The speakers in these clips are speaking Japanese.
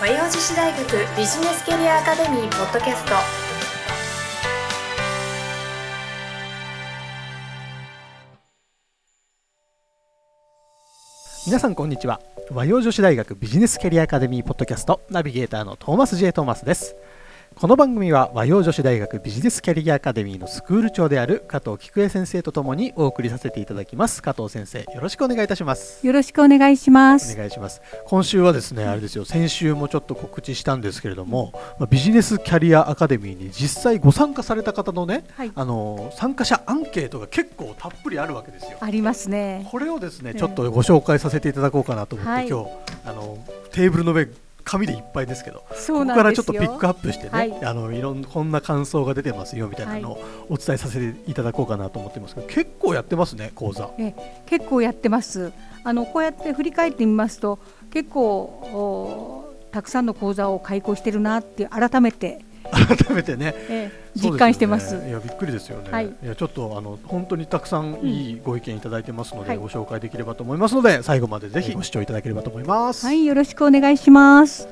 和洋女子大学ビジネスキャリアアカデミーポッドキャスト。皆さんこんにちは。和洋女子大学ビジネスキャリアアカデミーポッドキャストナビゲーターのトーマス J トーマスです。この番組は和洋女子大学ビジネスキャリアアカデミーのスクール長である加藤菊江先生とともにお送りさせていただきます。加藤先生よろしくお願いいたします。よろしくお願いします。お願いします。今週はですねあれですよ。先週もちょっと告知したんですけれども、まあ、ビジネスキャリアアカデミーに実際ご参加された方のね、はい。あの参加者アンケートが結構たっぷりあるわけですよ。ありますね。これをですねええちょっとご紹介させていただこうかなと思って、はい。今日あのテーブルの上紙でいっぱいですけどここからちょっとピックアップしてね、はい。あのいろんこんな感想が出てますよみたいなのをお伝えさせていただこうかなと思ってますけど結構やってますね講座。え結構やってます。あのこうやって振り返ってみますと結構おたくさんの講座を開講してるなって改めて、改めてね。えそうですよね。実感してます。いやびっくりですよね、はい。い、やちょっとあの本当にたくさんいいご意見いただいてますので、はい。ご紹介できればと思いますので最後までぜひご視聴いただければと思います、はいよろしくお願いします。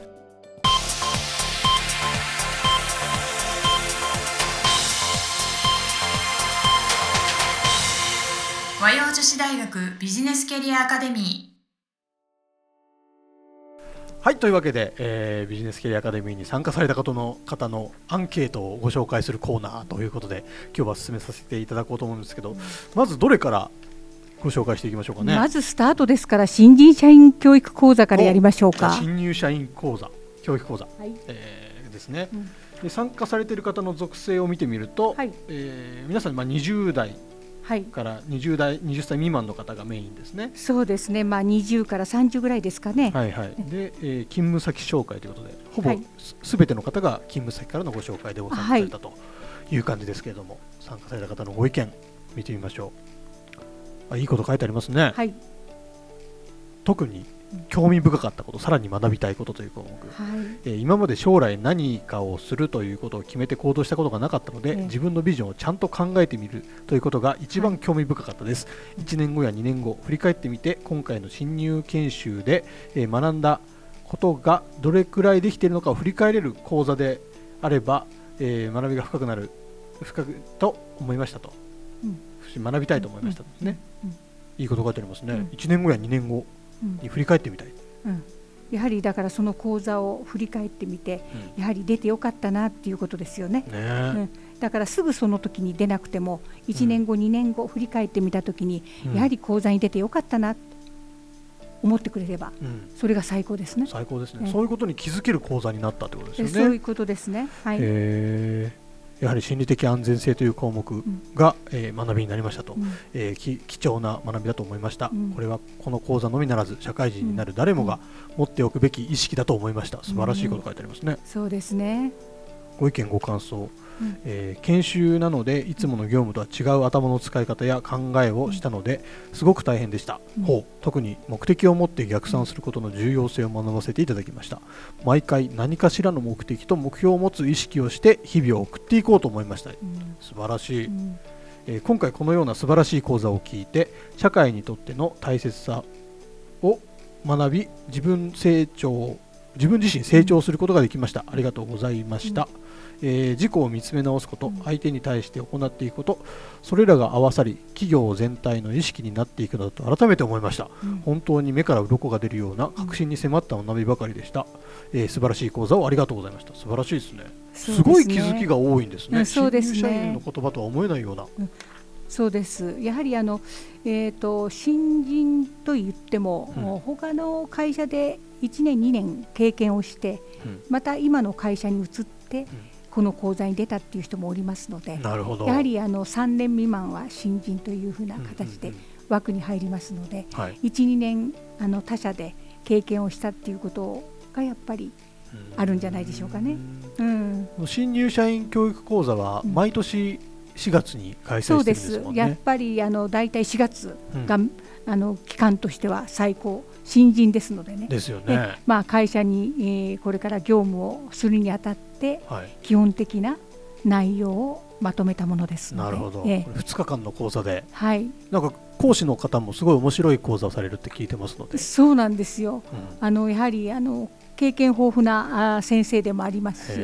和洋女子大学ビジネスキャリアアカデミはいというわけで、えービジネスキャリアアカデミーに参加された方の方のアンケートをご紹介するコーナーということで今日は進めさせていただこうと思うんですけどまずどれからご紹介していきましょうかね？まずスタートですから新人社員教育講座からやりましょうか。新入社員講座教育講座、はい。えーですね、うん。で参加されている方の属性を見てみると、はい。えー皆さんまあ20代はいから20代20歳未満の方がメインですね。そうですね。まあ20から30ぐらいですかね、はいはい、で、えー勤務先紹介ということでほぼはい。すべての方が勤務先からのご紹介でご参加されたという感じですけれども、参加された方のご意見見てみましょう。あいいこと書いてありますね、はい。特に興味深かったことさらに学びたいことという項目、はい。えー今まで将来何かをするということを決めて行動したことがなかったので、ええ。自分のビジョンをちゃんと考えてみるということが一番興味深かったです、1年後や2年後振り返ってみて今回の新入研修で、えー学んだことがどれくらいできているのかを振り返れる講座であれば、えー学びが深くなる深くと思いましたと、うん。学びたいと思いましたですね、うん。いいこと書いてありますね、うん。1年後や2年後うんに振り返ってみたい、うん。やはりだからその講座を振り返ってみてやはり出てよかったなっていうことですよね。ね。えうん。だからすぐその時に出なくても1年後、2年後振り返ってみた時に、うん。やはり講座に出てよかったなって思ってくれればうん。それが最高ですね。最高ですね、ええそういうことに気づける講座になったってことですよね。そういうことですね。はい。えーやはり心理的安全性という項目が、えー学びになりましたと、うん。えーき貴重な学びだと思いました、うん。これはこの講座のみならず社会人になる誰もが持っておくべき意識だと思いました。素晴らしいこと書いてありますね、そうですね。ご意見ご感想、うんえー研修なのでいつもの業務とは違う頭の使い方や考えをしたのですごく大変でした、うん。ほう。特に目的を持って逆算することの重要性を学ばせていただきました。毎回何かしらの目的と目標を持つ意識をして日々を送っていこうと思いました。うん。素晴らしい、うん。えー今回このような素晴らしい講座を聞いて社会にとっての大切さを学び自分成長自分自身成長することができました、ありがとうございました、えー自己を見つめ直すこと、うん相手に対して行っていくことそれらが合わさり企業全体の意識になっていくのだと改めて思いました。うん。本当に目から鱗が出るような確信に迫った学びばかりでした、えー素晴らしい講座をありがとうございました。素晴らしいですね。すごい気づきが多いんですね。うんそうですね。新入社員の言葉とは思えないような。そうです。やはりあの、えー、と新人と言っても、うん。他の会社で1年2年経験をしてうん。また今の会社に移って、んこの講座に出たっていう人もおりますのでなるほど。やはりあの3年未満は新人というふうな形でうんうん枠に入りますので、はい。12年あの他社で経験をしたっていうことがやっぱりあるんじゃないでしょうかね。うん、うん新入社員教育講座はうん。毎年4月に開催してるんでそうです。すもんね。やっぱりあの大体4月うん。が、あの期間としては最高。新人ですのでね。ですよでね。まあ、会社に、えーこれから業務をするにあたってはい。基本的な内容をまとめたものですなるほど。こえ。れえ2日間の講座で、はい、なんか講師の方もすごい面白い講座をされるって聞いてますので。そうなんですよ。うん。あのやはりあの経験豊富なあ先生でもありますし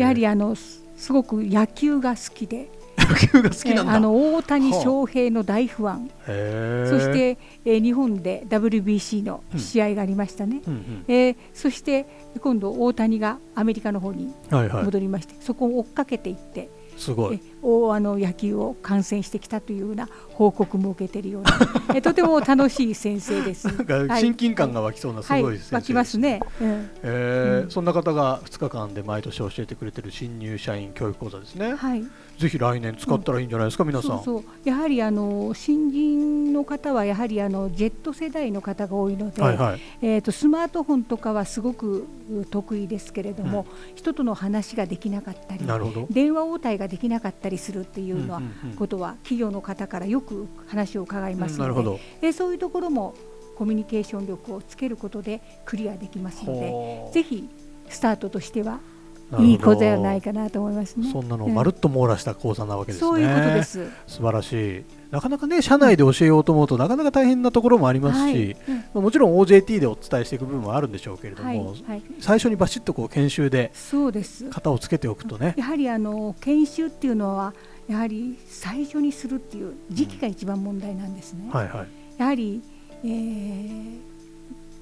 やはりあのすすごく野球が好きで野球が好きなんだ。えーあの大谷翔平の大ファン、へー。そして、えー日本で WBC の試合がありましたね、えーそして今度大谷がアメリカの方にはいはい。戻りまして、そこを追っかけていって、すごいえ大あの野球を観戦してきたというような報告も受けているような えとても楽しい先生です。親近感が湧きそうなすはいごい。先生湧きますね。うん。えーうん。そんな方が2日間で毎年教えてくれてる新入社員教育講座ですね、はい、ぜひ来年使ったらいいんじゃないですか、皆さん。そうやはりあの新人の方はやはりあの Z 世代の方が多いので、はいはい。えー、とスマートフォンとかはすごくう得意ですけれども、人との話ができなかったりなるほど。電話応対ができなかったりするっていうのは、ことは企業の方からよく話を伺いますので、うんなるほど。でそういうところもコミュニケーション力をつけることでクリアできますのでぜひスタートとしてはいい講座ではないかなと思いますね。そんなのをうん。まるっと網羅した講座なわけですね、そういうことです。素晴らしいなかなかね社内で教えようと思うとなかなか大変なところもありますし、まあもちろん OJT でお伝えしていく部分もあるんでしょうけれども、最初にバシッとこう研修で。型をつけておくとね、やはりあの研修っていうのはやはり最初にするっていう時期が一番問題なんですね。はいはい。やはり、えー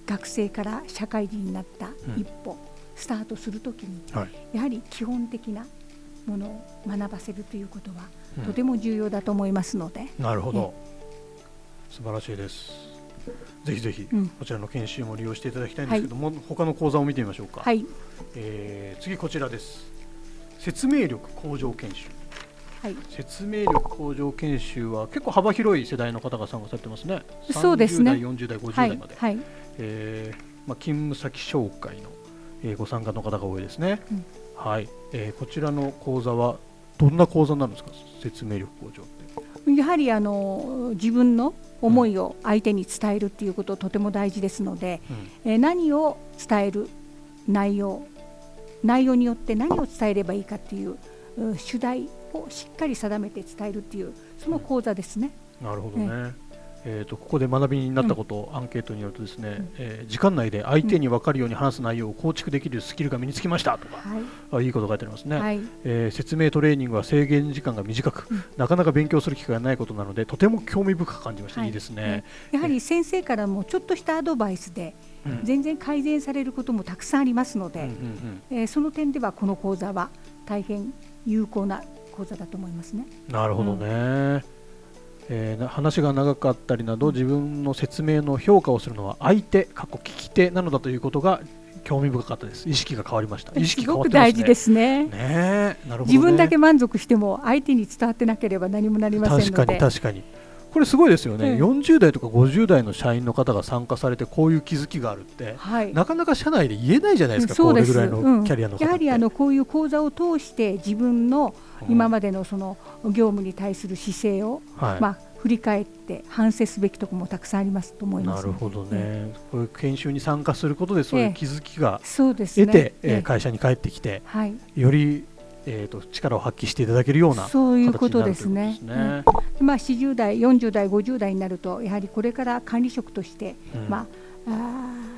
学生から社会人になったうん。一歩、スタートするときにはい。やはり基本的なものを学ばせるということは、うんとても重要だと思いますので、なるほど。素晴らしいです。ぜひぜひうん。こちらの研修も利用していただきたいんですけども、他の講座を見てみましょうか、はい、えー次こちらです。説明力向上研修。はい、説明力向上研修は結構幅広い世代の方が参加されてますね。そうですね。30代40代50はい代まで、、はい、えーまあ、勤務先紹介の、えーご参加の方が多いですね、うん。はい、えーこちらの講座はどんな講座なんですか？説明力向上って。やはりあの自分の思いを相手に伝えるっていうこととても大事ですので、えー何を伝える？内容。内容によって何を伝えればいいかっていうう主題をしっかり定めて伝えるっていうその講座ですね。なるほどね。えー、とここで学びになったことをアンケートによるとですね、うん。えー時間内で相手に分かるように話す内容を構築できるスキルが身につきましたとか、はい、あいいこと書いてありますね、はい、えー説明トレーニングは制限時間が短く、うん。なかなか勉強する機会がないことなのでとても興味深く感じました、はい。い、いですね、やはり先生からもちょっとしたアドバイスでうん。全然改善されることもたくさんありますので、うんうんえーその点ではこの講座は大変有効な講座だと思いますね。うんなるほどね、えーな話が長かったりなど自分の説明の評価をするのは相手過去聞き手なのだということが興味深かったです。意識が変わりました。意識すごく変わってますね。大事ですね。ねえなるほど、ね、自分だけ満足しても相手に伝わってなければ何もなりません確かにので。確かにこれすごいですよね、うん。40代とか50代の社員の方が参加されてこういう気づきがあるってはい。なかなか社内で言えないじゃないですか、そうです。これぐらいのキャリアのうんやはりあのこういう講座を通して自分の今までのその業務に対する姿勢を、はい。まあ、振り返って反省すべきところもたくさんありますと思います。なるほどね、こういう研修に参加することでそういう気づきがそうですね。得て、えーええ。会社に帰ってきてはい、より、えー、と力を発揮していただけるようなそういうことですね。ということですね。まあ、40代、40代、50代になるとやはりこれから管理職として、うん。まあ、あー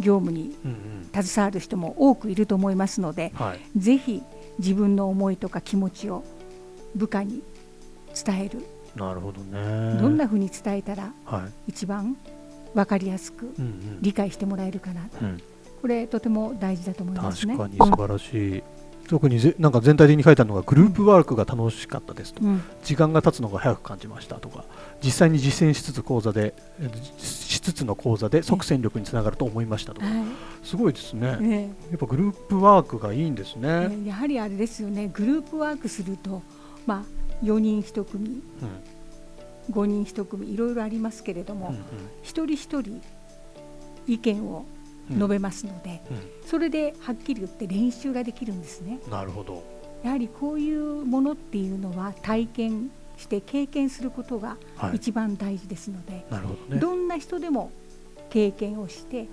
業務にうんうん。携わる人も多くいると思いますので、はい、ぜひ自分の思いとか気持ちを部下に伝える、なるほどね。どんなふうに伝えたらはい。一番分かりやすくうんうん。理解してもらえるかな、うん。これとても大事だと思いますね。確かに素晴らしい、特にぜなんか全体的に書いてあるのがグループワークが楽しかったですと、うん。うん時間が経つのが早く感じましたとか。実際に実践しつつ講座でえーしつつの講座で即戦力につながると思いましたとか。はすごいですね。いねやっぱグループワークがいいんですね、ねやはりあれですよね。グループワークすると、まあ、4人1組うん。5人1組いろいろありますけれども、うんうん。一人一人意見を述べますので、うそれではっきり言って練習ができるんですね。んなるほど。やはりこういうものっていうのは体験して経験することがはい。一番大事ですので、なるほどね。どんな人でも経験をしてうん。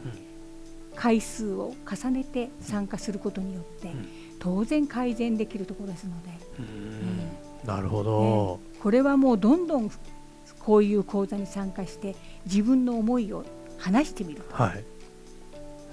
回数を重ねて参加することによって、ん。当然改善できるところですので、うん。なるほど、これはもうどんどんこういう講座に参加して自分の思いを話してみると、はい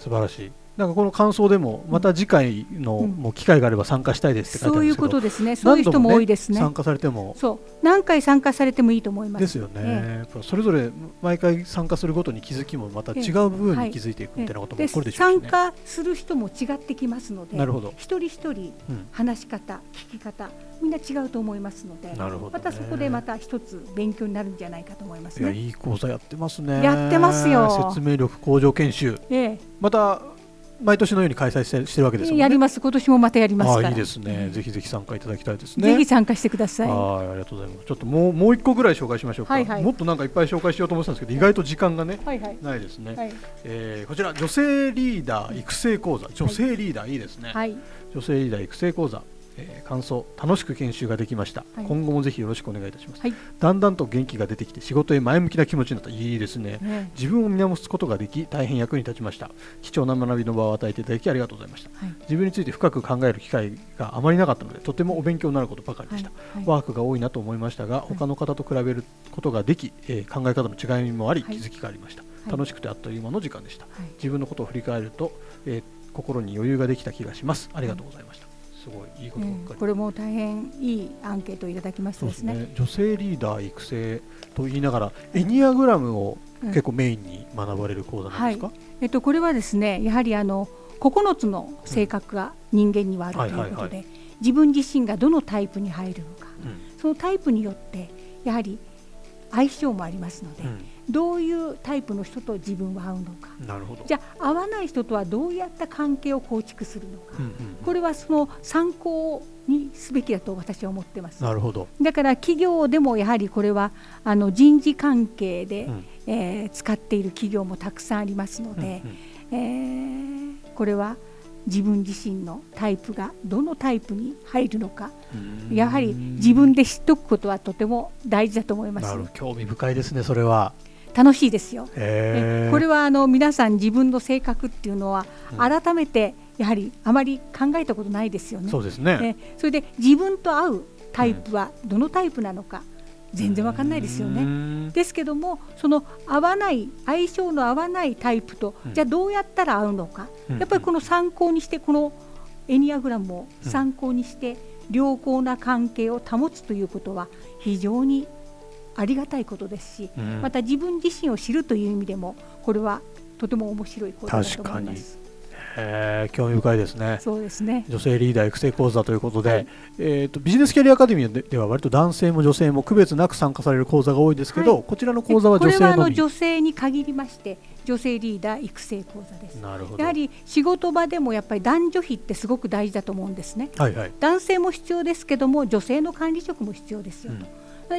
素晴らしい。なんかこの感想でもまた次回のうんもう機会があれば参加したいですって書いてあそういうるんですけど、ことですね。そういう人も多いですね。参加されても。そう。何回参加されてもいいと思います。ですよね、それぞれ毎回参加するごとに気づきもまた違う部分に気づいていくみたいなこともこるでしょうし、ね。参加する人も違ってきますので、なるほど、一人一人うん。話し方、聞き方、みんな違うと思いますので、なるほど、ね、またそこでまた一つ勉強になるんじゃないかと思いますい。いい講座やってますね。やってますよ。説明力向上研修。え。また毎年のように開催してしてるわけですね。やります。今年もまたやりますいいですね、ええぜひぜひ参加いただきたいですね。ぜひ参加してください。はいありがとうございます。ちょっともうもう一個ぐらい紹介しましょうか、はいはい。もっとなんかいっぱい紹介しようと思ってたんですけど意外と時間がねはいはい。ないですね、はい。えーこちら女性リーダー育成講座。女性リーダーいいですね、はい。女性リーダー育成講座、えー感想楽しく研修ができました、はい。今後もぜひよろしくお願いいたします、はい。だんだんと元気が出てきて仕事へ前向きな気持ちになったいいですね。ね。自分を見直すことができ大変役に立ちました。貴重な学びの場を与えていただきありがとうございました。はい。自分について深く考える機会があまりなかったのでとてもお勉強になることばかりでした、はい。ワークが多いなと思いましたが他の方と比べることができ、えー考え方の違いもありはい。気づきがありました、はい。楽しくてあっという間の時間でした。はい。自分のことを振り返ると、えー心に余裕ができた気がします。ありがとうございました、すごいいいことばっかり、うん。これも大変いいアンケートをいただきましてそうですすね。女性リーダー育成と言いながらエニアグラムをうん結構メインに学ばれる講座なんですか、えっと、これはですねやはりあの9つの性格が人間にはあるということで、はいはいは自分自身がどのタイプに入るのか。うん。そのタイプによってやはり相性もありますので、どういうタイプの人と自分は合うのか。うんなるほど。じゃあ合わない人とはどうやった関係を構築するのか、うんうんこれはその参考にすべきだと私は思ってます。なるほど、だから企業でもやはりこれはあの人事関係で、うん。えー使っている企業もたくさんありますので、えーこれは自分自身のタイプがどのタイプに入るのか。うん。やはり自分で知っておくことはとても大事だと思います。なる興味深いですねそれは楽しいですよ、へー。ねこれはあの皆さん自分の性格っていうのはうん。改めてやはりあまり考えたことないですよね。そうですね。ねそれで自分と合うタイプはどのタイプなのか全然わかんないですよね。ねですけどもその合わない相性の合わないタイプと、うん。じゃあどうやったら合うのか、うん。やっぱりこの参考にしてこのエニアグラムを参考にして良好な関係を保つということは非常にありがたいことですし、うん。また自分自身を知るという意味でもこれはとても面白いことだと思います。へー興味深いですね。そうですね。女性リーダー育成講座ということで、えー、とビジネスキャリアアカデミーででは割と男性も女性も区別なく参加される講座が多いですけど、はい。こちらの講座はこれはあの女性に限りまして女性リーダー育成講座です。なるほど。やはり仕事場でもやっぱり男女比ってすごく大事だと思うんですね。はいはい、男性も必要ですけども女性の管理職も必要ですよと、うん。で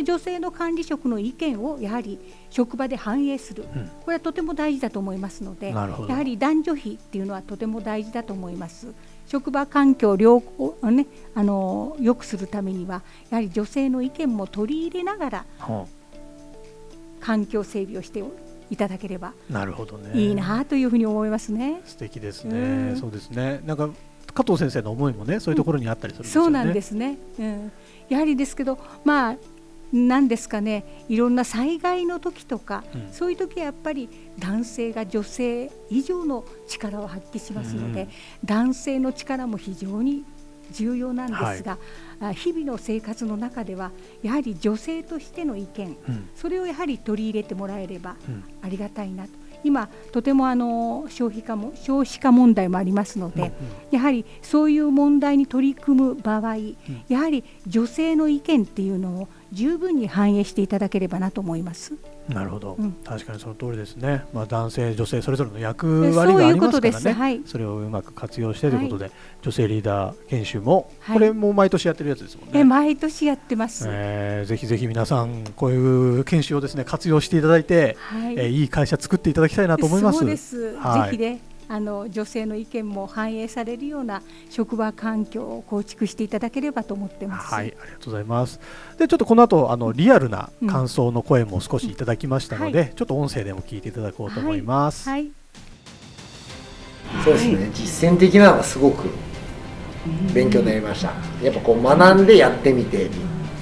女性の管理職の意見をやはり職場で反映する、うん。これはとても大事だと思いますのでやはり男女比っていうのはとても大事だと思います。職場環境を良好、ね、あの良くするためにはやはり女性の意見も取り入れながらは環境整備をしていただければあなるほどね。いいなというふうに思いますね。素敵ですね、うん。そうですね。なんか加藤先生の思いもねそういうところにあったりするんですよね、そうなんですね、うん、やはりですけどまあなんですかね。いろんな災害の時とか、うん。そういう時はやっぱり男性が女性以上の力を発揮しますので、うん。男性の力も非常に重要なんですが、あ日々の生活の中ではやはり女性としての意見うん。それをやはり取り入れてもらえればうん。ありがたいなと。今とてもあの消費化も少子化問題もありますので、やはりそういう問題に取り組む場合、やはり女性の意見っていうのを十分に反映していただければなと思います。なるほど、うん確かにその通りですね、まあ、男性、女性それぞれの役割がありますからねはいそれをうまく活用してということで、女性リーダー研修も、はいこれも毎年やってるやつですもんね。え毎年やってます。えーぜひぜひ皆さんこういう研修をですね活用していただいて、はい、えーいい会社作っていただきたいなと思います。そうです。はいぜひね。あの女性の意見も反映されるような職場環境を構築していただければと思ってます。はい、ありがとうございます。で、ちょっとこの後あのリアルな感想の声も少しいただきましたので、うんはちょっと音声でも聞いていただこうと思います。はい。そうですね、実践的なのがすごく勉強になりましたやっぱこう学んでやってみて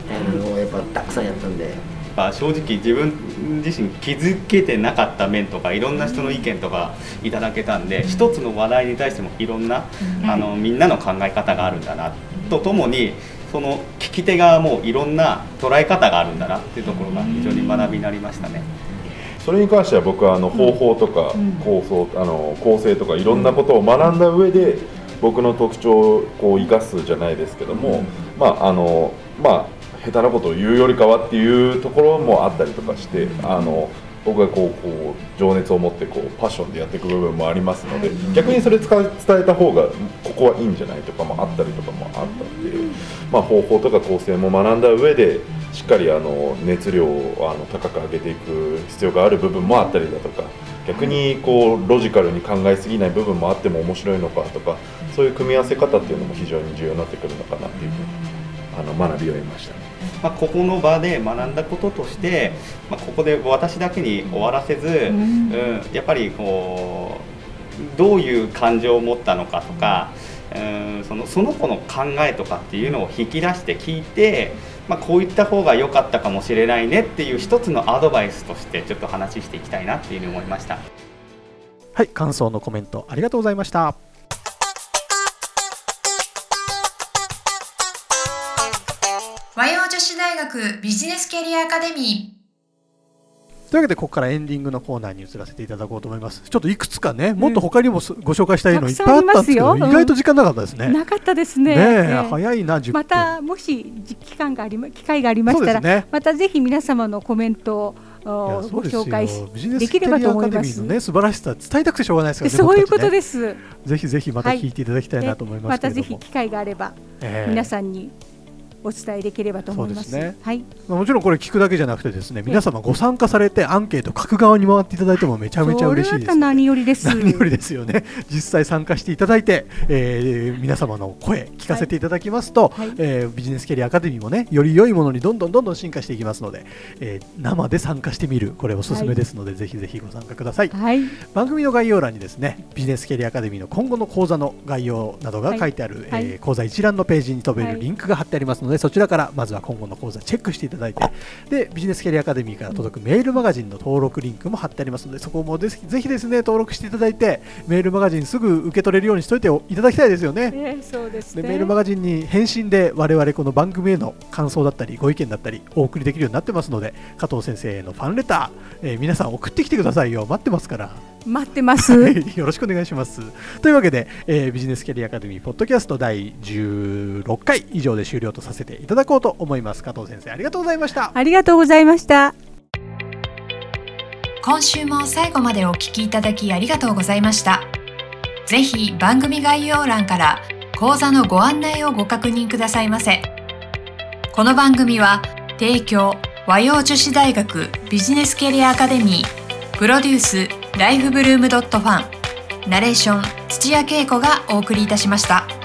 あのやっぱたくさんやったんでまあ正直自分自身気づけてなかった面とかいろんな人の意見とかいただけたんで一つの話題に対してもいろんなあのみんなの考え方があるんだなとともにその聞き手側もいろんな捉え方があるんだなっていうところが非常に学びになりましたね。それに関しては僕はあの方法とか構想、あの構成とかいろんなことを学んだ上で僕の特徴をこう生かすじゃないですけども、まああのまあ下手なことを言うよりかはっていうところもあったりとかしてあの僕がこうこう情熱を持ってこうパッションでやっていく部分もありますので逆にそれ伝えた方がここはいいんじゃないとかもあったりとかもあったんで、まあ、方法とか構成も学んだ上でしっかりあの熱量をあの高く上げていく必要がある部分もあったりだとか逆にこうロジカルに考えすぎない部分もあっても面白いのかとかそういう組み合わせ方っていうのも非常に重要になってくるのかなっていうふうにあの学びを得ましたね。まあ、ここの場で学んだこととして、まあ、ここで私だけに終わらせず、うん、やっぱりこうどういう感情を持ったのかとか、うん、そのその子の考えとかっていうのを引き出して聞いて、まあ、こういった方が良かったかもしれないねっていう一つのアドバイスとしてちょっと話していきたいなっていうふうに思いました。はい感想のコメントありがとうございました学ビジネスキャリアアカデミー。というわけでここからエンディングのコーナーに移らせていただこうと思います。ちょっといくつかねもっと他にもご紹介したいのいっぱいあったんですけど、意外と時間なかったですね、なかったですね。ね早いなまたもし期間があり機会がありましたら、ね、またぜひ皆様のコメントをご紹介しできればと思います。ね素晴らしさ伝えたくてしょうがないですからね。そういうことです。ぜひぜひまた聞いていただきたいなと思いますまたぜひ機会があれば、皆さんにお伝えできればと思います。ね、はい。もちろんこれ聞くだけじゃなくてですね、皆様ご参加されてアンケート各側に回っていただいてもめちゃめちゃ嬉しいです、何よりです。何よりですよね。実際参加していただいて、えー、皆様の声聞かせていただきますと、はい、えー、ビジネスキャリアアカデミーもねより良いものにどんどんどんどん進化していきますので、えー、生で参加してみるこれおすすめですので、はい、ぜひぜひご参加ください。はい。番組の概要欄にですね、ビジネスキャリアアカデミーの今後の講座の概要などが書いてある、はい、えー、講座一覧のページに飛べるリンクが貼ってありますので、そちらからまずずは今後の講座チェックしていただいてでビジネスキャリアアカデミーから届くメールマガジンの登録リンクも貼ってありますのでそこもぜひですね登録していただいてメールマガジンすぐ受け取れるようにしておいていただきたいですよね。えー、そうです、ね、メールマガジンに返信で我々この番組への感想だったりご意見だったりお送りできるようになってますので加藤先生へのファンレター、えー、皆さん送ってきてくださいよ待ってますから。待ってます。よろしくお願いします。というわけで、えー、ビジネスキャリアアカデミーポッドキャスト第16回以上で終了とさせていただこうと思います。加藤先生、ありがとうございました。ありがとうございました。今週も最後までお聞きいただきありがとうございました。ぜひ番組概要欄から講座のご案内をご確認くださいませ。この番組は提供和洋女子大学ビジネスキャリアアカデミープロデュースライフブルームドットファンナレーション土屋恵子がお送りいたしました。